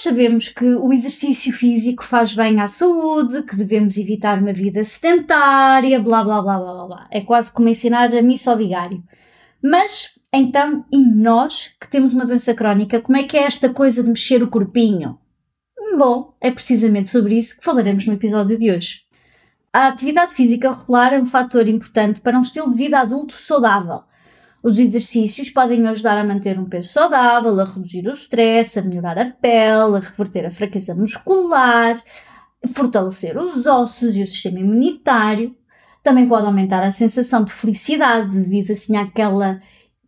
Todos sabemos que o exercício físico faz bem à saúde, que devemos evitar uma vida sedentária, blá blá blá blá blá. É quase como ensinar a missa ao vigário. Mas, então, e nós que temos uma doença crónica, como é que é esta coisa de mexer o corpinho? Bom, é precisamente sobre isso que falaremos no episódio de hoje. A atividade física regular é um fator importante para um estilo de vida adulto saudável os exercícios podem ajudar a manter um peso saudável, a reduzir o stress, a melhorar a pele, a reverter a fraqueza muscular, fortalecer os ossos e o sistema imunitário. Também pode aumentar a sensação de felicidade devido assim àquela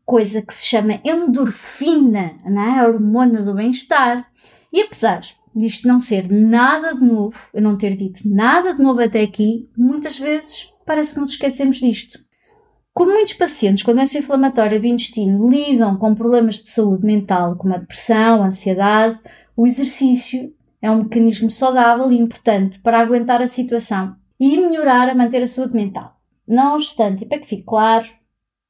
coisa que se chama endorfina, né? a hormona do bem-estar. E apesar disto não ser nada de novo, eu não ter dito nada de novo até aqui, muitas vezes parece que nos esquecemos disto. Como muitos pacientes com doença inflamatória do intestino lidam com problemas de saúde mental, como a depressão, a ansiedade, o exercício é um mecanismo saudável e importante para aguentar a situação e melhorar a manter a saúde mental. Não obstante, e para que fique claro,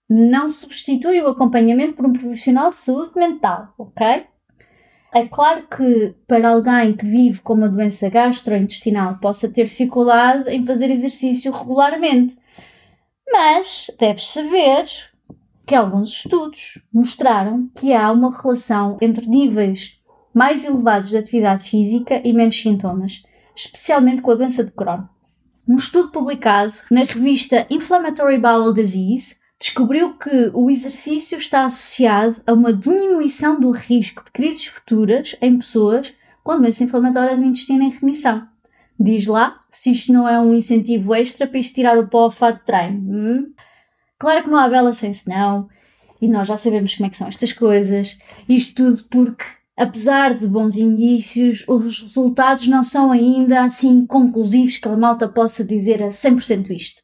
não substitui o acompanhamento por um profissional de saúde mental, ok? É claro que para alguém que vive com uma doença gastrointestinal possa ter dificuldade em fazer exercício regularmente, mas deves saber que alguns estudos mostraram que há uma relação entre níveis mais elevados de atividade física e menos sintomas, especialmente com a doença de Crohn. Um estudo publicado na revista Inflammatory Bowel Disease descobriu que o exercício está associado a uma diminuição do risco de crises futuras em pessoas com doença inflamatória do intestino em remissão. Diz lá se isto não é um incentivo extra para estirar o pó ao fato de treino. Hum? Claro que não há bela sem senão, e nós já sabemos como é que são estas coisas. Isto tudo porque, apesar de bons indícios, os resultados não são ainda assim conclusivos que a malta possa dizer a 100% isto.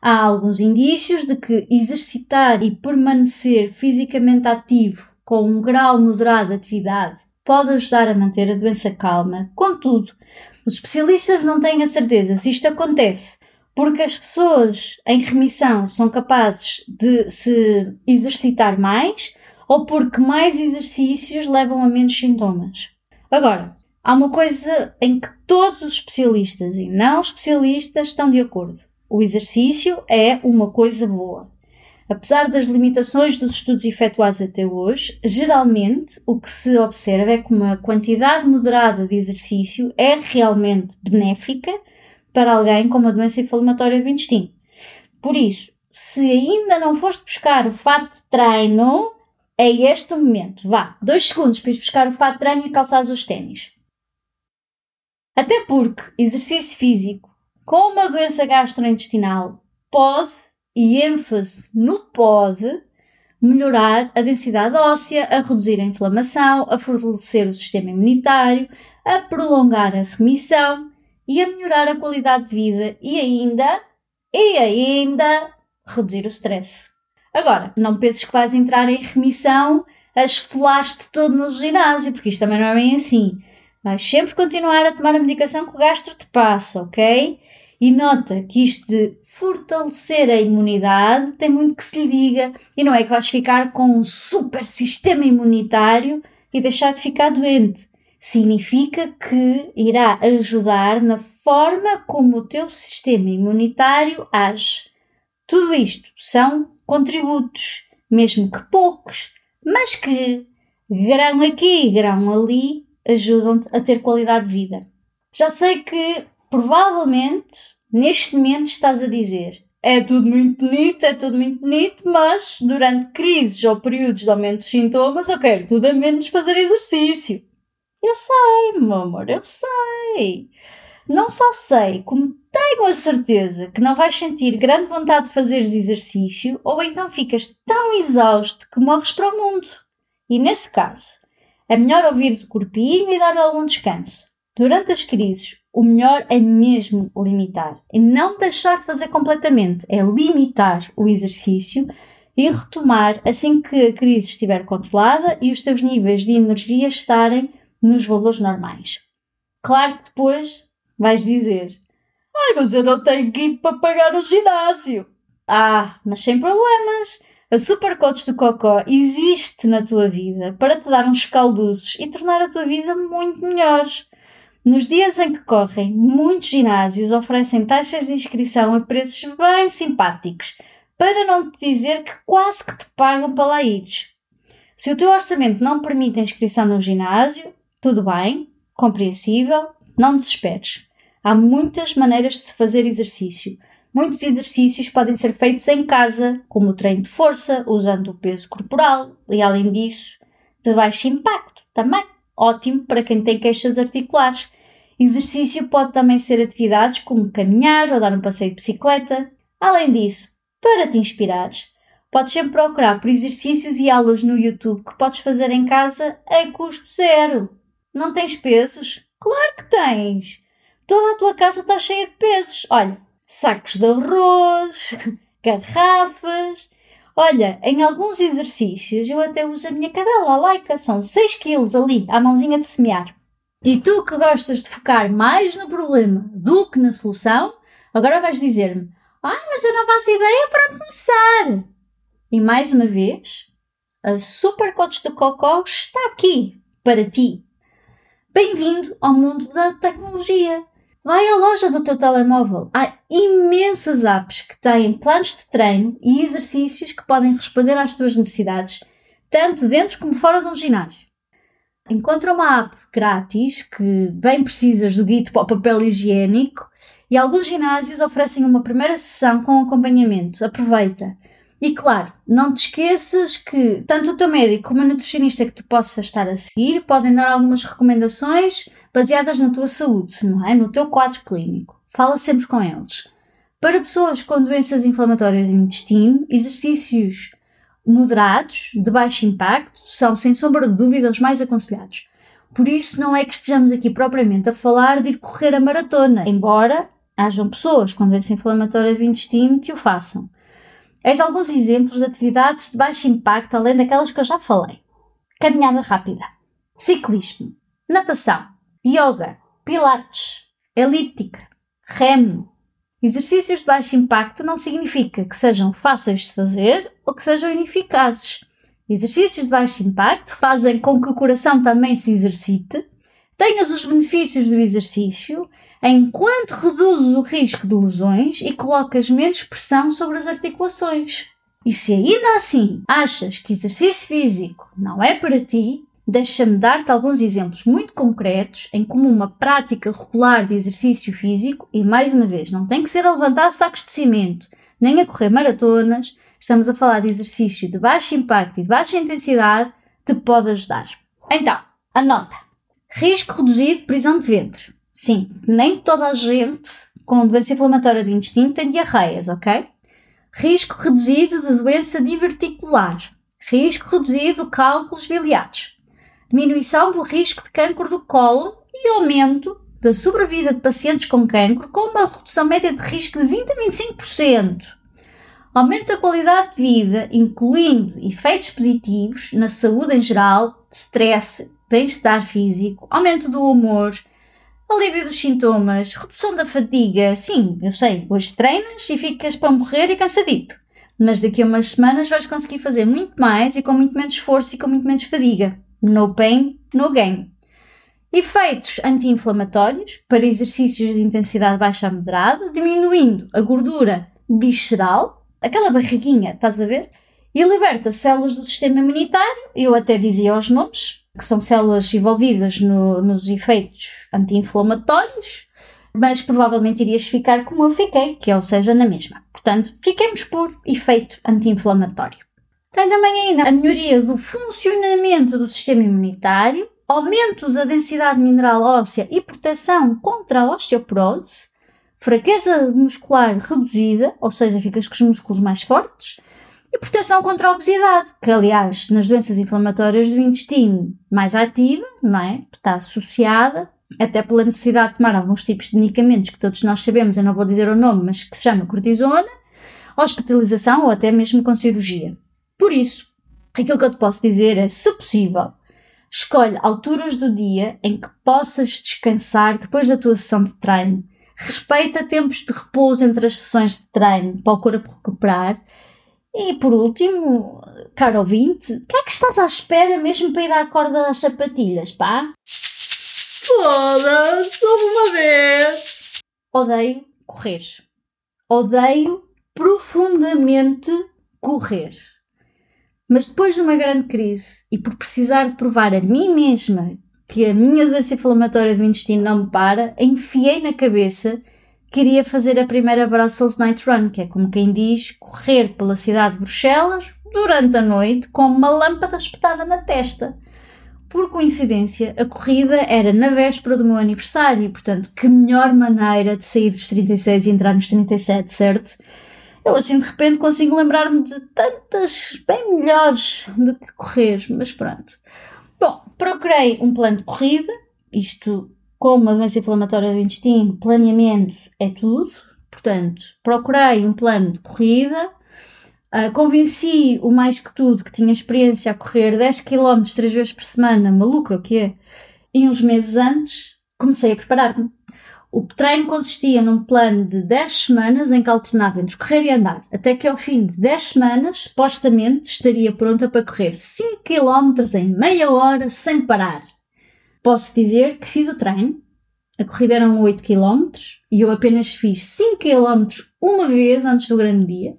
Há alguns indícios de que exercitar e permanecer fisicamente ativo com um grau moderado de atividade pode ajudar a manter a doença calma. Contudo, os especialistas não têm a certeza se isto acontece porque as pessoas em remissão são capazes de se exercitar mais ou porque mais exercícios levam a menos sintomas. Agora, há uma coisa em que todos os especialistas e não especialistas estão de acordo. O exercício é uma coisa boa. Apesar das limitações dos estudos efetuados até hoje, geralmente o que se observa é que uma quantidade moderada de exercício é realmente benéfica para alguém com uma doença inflamatória do intestino. Por isso, se ainda não foste buscar o fato de treino, é este o momento. Vá, dois segundos para ir buscar o fato de treino e calçar os ténis. Até porque exercício físico com uma doença gastrointestinal pode e ênfase no pode melhorar a densidade óssea, a reduzir a inflamação, a fortalecer o sistema imunitário, a prolongar a remissão e a melhorar a qualidade de vida e ainda, e ainda, reduzir o stress. Agora, não penses que vais entrar em remissão a esfolaste todo no ginásio, porque isto também não é bem assim. Vais sempre continuar a tomar a medicação que o gastro te passa, ok? E nota que isto de fortalecer a imunidade tem muito que se lhe diga, e não é que vais ficar com um super sistema imunitário e deixar de ficar doente. Significa que irá ajudar na forma como o teu sistema imunitário age. Tudo isto são contributos, mesmo que poucos, mas que, grão aqui e grão ali, ajudam-te a ter qualidade de vida. Já sei que provavelmente neste momento estás a dizer é tudo muito bonito, é tudo muito bonito, mas durante crises ou períodos de aumento de sintomas eu quero tudo a menos fazer exercício. Eu sei, meu amor, eu sei. Não só sei, como tenho a certeza que não vais sentir grande vontade de fazeres exercício ou então ficas tão exausto que morres para o mundo. E nesse caso, É melhor ouvir o corpinho e dar algum descanso. Durante as crises, o melhor é mesmo limitar. E não deixar de fazer completamente, é limitar o exercício e retomar assim que a crise estiver controlada e os teus níveis de energia estarem nos valores normais. Claro que depois vais dizer: Ai, mas eu não tenho guido para pagar o ginásio. Ah, mas sem problemas. A Supercoach do Cocó existe na tua vida para te dar uns calduzos e tornar a tua vida muito melhor. Nos dias em que correm, muitos ginásios oferecem taxas de inscrição a preços bem simpáticos, para não te dizer que quase que te pagam para lá ires. Se o teu orçamento não permite a inscrição no ginásio, tudo bem, compreensível, não desesperes. Há muitas maneiras de se fazer exercício. Muitos exercícios podem ser feitos em casa, como o treino de força, usando o peso corporal e, além disso, de baixo impacto também. Ótimo para quem tem queixas articulares. Exercício pode também ser atividades como caminhar ou dar um passeio de bicicleta. Além disso, para te inspirares, podes sempre procurar por exercícios e aulas no YouTube que podes fazer em casa a custo zero. Não tens pesos? Claro que tens! Toda a tua casa está cheia de pesos. Olha, sacos de arroz, garrafas. Olha, em alguns exercícios eu até uso a minha cadela, a laica. São 6 quilos ali, à mãozinha de semear. E tu que gostas de focar mais no problema do que na solução, agora vais dizer-me: Ah, mas eu não faço ideia para começar. E mais uma vez, a Super Coach do Cocó está aqui para ti. Bem-vindo ao mundo da tecnologia. Vai à loja do teu telemóvel. Há imensas apps que têm planos de treino e exercícios que podem responder às tuas necessidades, tanto dentro como fora de um ginásio. Encontra uma app grátis que bem precisas do guia para o papel higiênico e alguns ginásios oferecem uma primeira sessão com acompanhamento. Aproveita! E claro, não te esqueças que tanto o teu médico como a nutricionista que tu possa estar a seguir podem dar algumas recomendações baseadas na tua saúde, não é? No teu quadro clínico. Fala sempre com eles. Para pessoas com doenças inflamatórias do intestino, exercícios moderados, de baixo impacto, são sem sombra de dúvida os mais aconselhados. Por isso, não é que estejamos aqui propriamente a falar de ir correr a maratona, embora hajam pessoas com doença inflamatória do intestino que o façam. Eis alguns exemplos de atividades de baixo impacto, além daquelas que eu já falei: caminhada rápida, ciclismo, natação, yoga, pilates, elíptica, remo. Exercícios de baixo impacto não significa que sejam fáceis de fazer ou que sejam ineficazes. Exercícios de baixo impacto fazem com que o coração também se exercite, tenhas os benefícios do exercício, enquanto reduzes o risco de lesões e colocas menos pressão sobre as articulações. E se ainda assim achas que exercício físico não é para ti, Deixa-me dar-te alguns exemplos muito concretos em como uma prática regular de exercício físico, e mais uma vez, não tem que ser a levantar sacos de cimento, nem a correr maratonas, estamos a falar de exercício de baixo impacto e de baixa intensidade, te pode ajudar. Então, anota. Risco reduzido de prisão de ventre. Sim, nem toda a gente com doença inflamatória do intestino tem diarreias, ok? Risco reduzido de doença diverticular. Risco reduzido de cálculos biliares diminuição do risco de câncer do colo e aumento da sobrevida de pacientes com câncer com uma redução média de risco de 20 a 25%. Aumento da qualidade de vida, incluindo efeitos positivos na saúde em geral, stress, bem-estar físico, aumento do humor, alívio dos sintomas, redução da fadiga. Sim, eu sei, hoje treinas e ficas para morrer e cansadito. Mas daqui a umas semanas vais conseguir fazer muito mais e com muito menos esforço e com muito menos fadiga. No pain, no gain. Efeitos anti-inflamatórios para exercícios de intensidade baixa a moderada, diminuindo a gordura visceral, aquela barriguinha, estás a ver? E liberta células do sistema imunitário, eu até dizia os nomes, que são células envolvidas no, nos efeitos anti-inflamatórios, mas provavelmente irias ficar como eu fiquei, que é, ou seja, na mesma. Portanto, fiquemos por efeito anti-inflamatório. Tem também ainda a melhoria do funcionamento do sistema imunitário, aumento da densidade mineral óssea e proteção contra a osteoporose, fraqueza muscular reduzida, ou seja, ficas com os músculos mais fortes, e proteção contra a obesidade, que aliás, nas doenças inflamatórias do intestino mais ativa, não é? Está associada, até pela necessidade de tomar alguns tipos de medicamentos que todos nós sabemos, eu não vou dizer o nome, mas que se chama cortisona, hospitalização ou até mesmo com cirurgia. Por isso, aquilo que eu te posso dizer é, se possível, escolhe alturas do dia em que possas descansar depois da tua sessão de treino. Respeita tempos de repouso entre as sessões de treino para o corpo recuperar e por último, caro ouvinte, o que é que estás à espera mesmo para ir dar corda às sapatilhas, pá? Foda-se, uma vez! Odeio correr. Odeio profundamente correr. Mas depois de uma grande crise e por precisar de provar a mim mesma que a minha doença inflamatória do intestino não me para, enfiei na cabeça queria fazer a primeira Brussels Night Run, que é como quem diz, correr pela cidade de Bruxelas durante a noite com uma lâmpada espetada na testa. Por coincidência, a corrida era na véspera do meu aniversário, portanto, que melhor maneira de sair dos 36 e entrar nos 37, certo? Eu assim de repente consigo lembrar-me de tantas bem melhores do que correr, mas pronto. Bom, procurei um plano de corrida, isto como uma doença inflamatória do intestino, planeamento é tudo. Portanto, procurei um plano de corrida, uh, convenci o mais que tudo que tinha experiência a correr 10 km três vezes por semana, maluca que é? E uns meses antes comecei a preparar-me. O treino consistia num plano de 10 semanas em que alternava entre correr e andar, até que ao fim de 10 semanas, supostamente, estaria pronta para correr 5 km em meia hora sem parar posso dizer que fiz o treino. A corrida eram 8 km e eu apenas fiz 5 km uma vez antes do grande dia.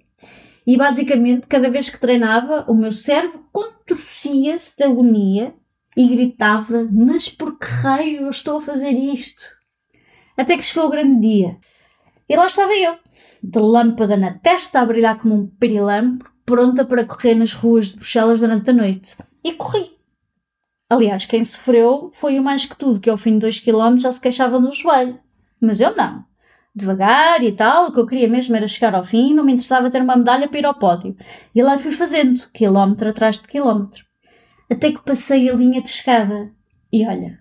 E basicamente, cada vez que treinava, o meu cérebro contorcia-se de agonia e gritava: Mas por que raio eu estou a fazer isto? Até que chegou o grande dia. E lá estava eu, de lâmpada na testa, a brilhar como um pirilampo, pronta para correr nas ruas de Bruxelas durante a noite. E corri. Aliás, quem sofreu foi o mais que tudo, que ao fim de 2 km já se queixava no joelho. Mas eu não. Devagar e tal, o que eu queria mesmo era chegar ao fim não me interessava ter uma medalha para ir ao pódio. E lá fui fazendo, quilómetro atrás de quilómetro. Até que passei a linha de chegada. E olha,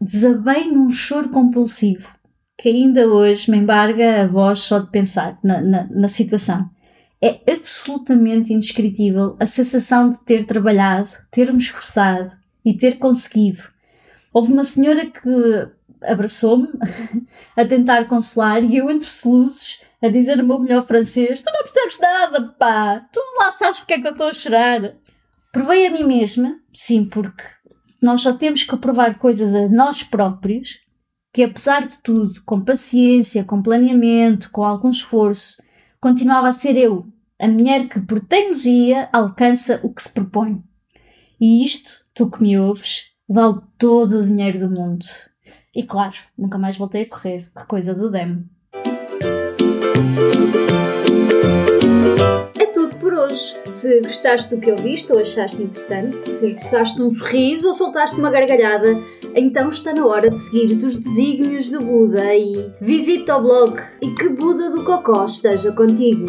desabei num choro compulsivo, que ainda hoje me embarga a voz só de pensar na, na, na situação. É absolutamente indescritível a sensação de ter trabalhado, ter-me esforçado, e ter conseguido. Houve uma senhora que abraçou-me a tentar consolar e eu entre soluços a dizer no meu melhor francês: Tu não percebes nada, pá! Tu lá sabes porque é que eu estou a chorar. Provei a mim mesma, sim, porque nós só temos que provar coisas a nós próprios, que apesar de tudo, com paciência, com planeamento, com algum esforço, continuava a ser eu, a mulher que por teimosia alcança o que se propõe. E isto tu que me ouves, vale todo o dinheiro do mundo. E claro, nunca mais voltei a correr, que coisa do demo. Hoje. Se gostaste do que ouviste ou achaste interessante, se esboçaste um sorriso ou soltaste uma gargalhada, então está na hora de seguir os desígnios do Buda e visita o blog e que Buda do Cocó esteja contigo.